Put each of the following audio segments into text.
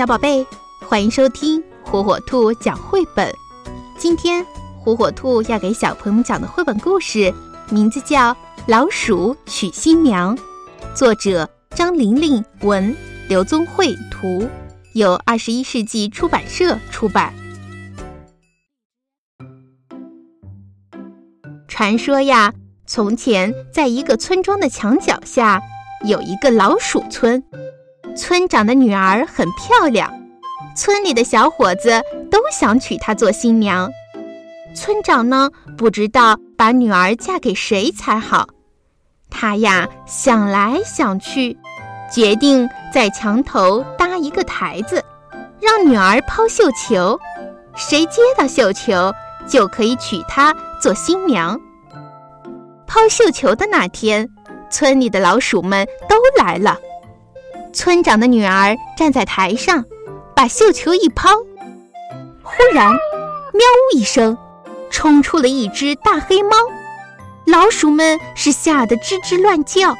小宝贝，欢迎收听火火兔讲绘本。今天火火兔要给小朋友们讲的绘本故事，名字叫《老鼠娶新娘》，作者张玲玲文，刘宗慧图，由二十一世纪出版社出版。传说呀，从前在一个村庄的墙角下，有一个老鼠村。村长的女儿很漂亮，村里的小伙子都想娶她做新娘。村长呢，不知道把女儿嫁给谁才好。他呀想来想去，决定在墙头搭一个台子，让女儿抛绣球，谁接到绣球就可以娶她做新娘。抛绣球的那天，村里的老鼠们都来了。村长的女儿站在台上，把绣球一抛，忽然，喵呜一声，冲出了一只大黑猫。老鼠们是吓得吱吱乱叫，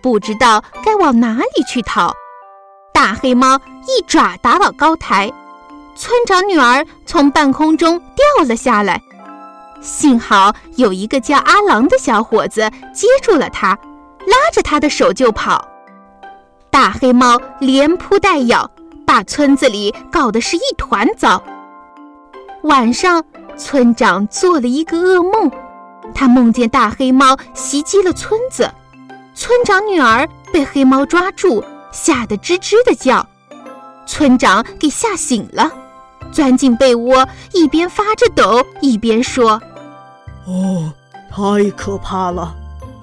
不知道该往哪里去逃。大黑猫一爪打倒高台，村长女儿从半空中掉了下来。幸好有一个叫阿郎的小伙子接住了她，拉着她的手就跑。大黑猫连扑带咬，把村子里搞得是一团糟。晚上，村长做了一个噩梦，他梦见大黑猫袭击了村子，村长女儿被黑猫抓住，吓得吱吱的叫。村长给吓醒了，钻进被窝，一边发着抖，一边说：“哦，太可怕了！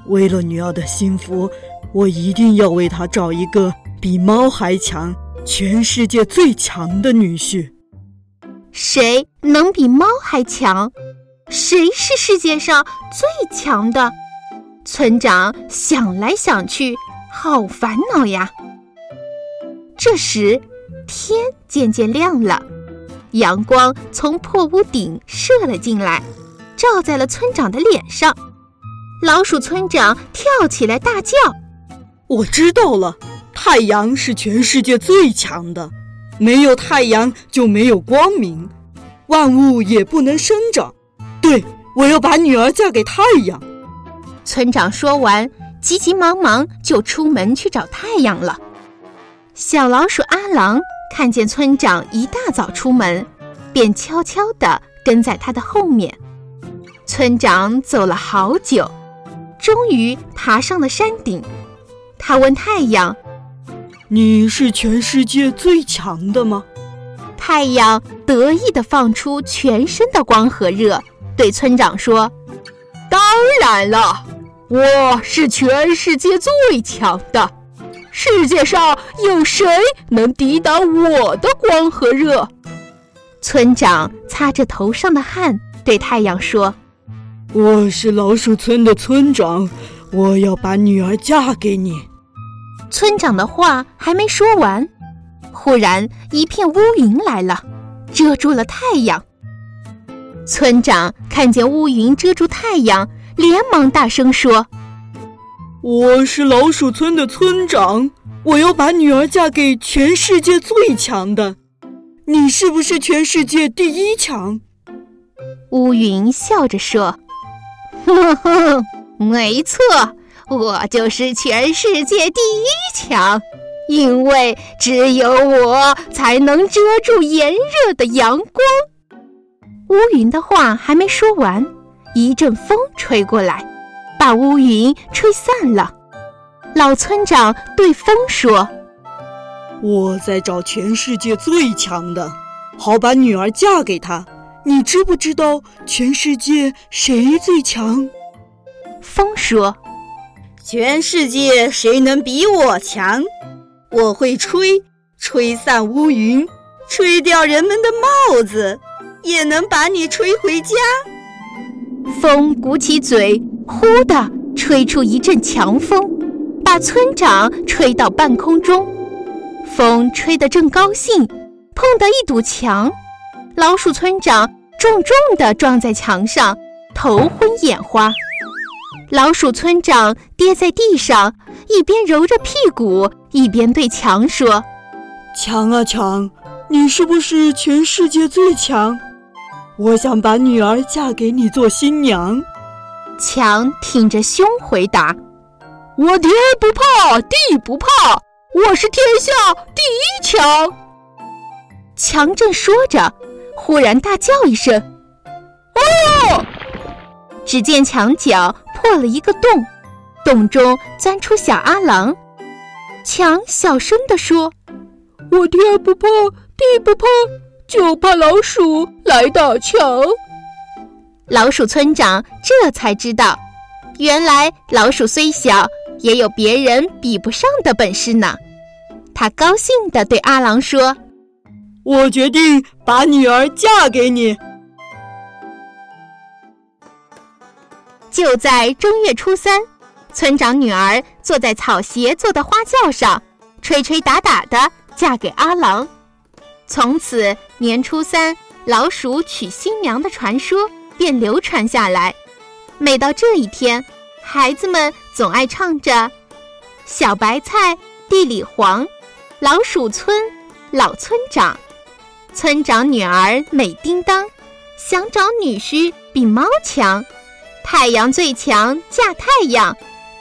为了女儿的幸福。”我一定要为他找一个比猫还强、全世界最强的女婿。谁能比猫还强？谁是世界上最强的？村长想来想去，好烦恼呀。这时，天渐渐亮了，阳光从破屋顶射了进来，照在了村长的脸上。老鼠村长跳起来大叫。我知道了，太阳是全世界最强的，没有太阳就没有光明，万物也不能生长。对，我要把女儿嫁给太阳。村长说完，急急忙忙就出门去找太阳了。小老鼠阿郎看见村长一大早出门，便悄悄地跟在他的后面。村长走了好久，终于爬上了山顶。他问太阳：“你是全世界最强的吗？”太阳得意地放出全身的光和热，对村长说：“当然了，我是全世界最强的。世界上有谁能抵挡我的光和热？”村长擦着头上的汗，对太阳说：“我是老鼠村的村长，我要把女儿嫁给你。”村长的话还没说完，忽然一片乌云来了，遮住了太阳。村长看见乌云遮住太阳，连忙大声说：“我是老鼠村的村长，我要把女儿嫁给全世界最强的。你是不是全世界第一强？”乌云笑着说：“哼哼，没错。”我就是全世界第一强，因为只有我才能遮住炎热的阳光。乌云的话还没说完，一阵风吹过来，把乌云吹散了。老村长对风说：“我在找全世界最强的，好把女儿嫁给他。你知不知道全世界谁最强？”风说。全世界谁能比我强？我会吹，吹散乌云，吹掉人们的帽子，也能把你吹回家。风鼓起嘴，呼的吹出一阵强风，把村长吹到半空中。风吹得正高兴，碰到一堵墙，老鼠村长重重地撞在墙上，头昏眼花。老鼠村长跌在地上，一边揉着屁股，一边对强说：“强啊强，你是不是全世界最强？我想把女儿嫁给你做新娘。强挺着胸回答：“我天不怕地不怕，我是天下第一强。”强正说着，忽然大叫一声：“哦！”只见墙角破了一个洞，洞中钻出小阿郎。强小声地说：“我天不怕地不怕，就怕老鼠来打墙。”老鼠村长这才知道，原来老鼠虽小，也有别人比不上的本事呢。他高兴地对阿郎说：“我决定把女儿嫁给你。”就在正月初三，村长女儿坐在草鞋做的花轿上，吹吹打打的嫁给阿郎。从此，年初三老鼠娶新娘的传说。便流传下来。每到这一天，孩子们总爱唱着：“小白菜地里黄，老鼠村老村长，村长女儿美叮当，想找女婿比猫强。太阳最强嫁太阳，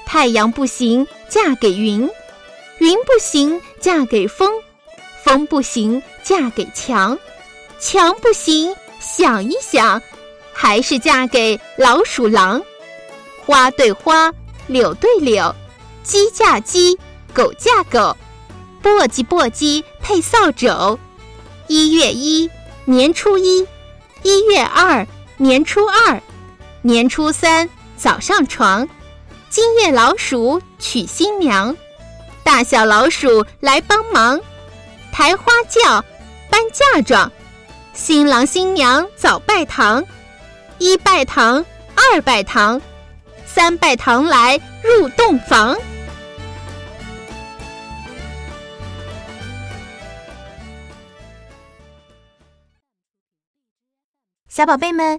太阳不行嫁给云，云不行嫁给风，风不行嫁给墙，墙不行想一想。”还是嫁给老鼠狼，花对花，柳对柳，鸡嫁鸡，狗嫁狗，簸箕簸箕配扫帚。一月一，年初一；一月二，年初二；年初三，早上床。今夜老鼠娶新娘，大小老鼠来帮忙，抬花轿，搬嫁妆，新郎新娘早拜堂。一拜堂，二拜堂，三拜堂来入洞房。小宝贝们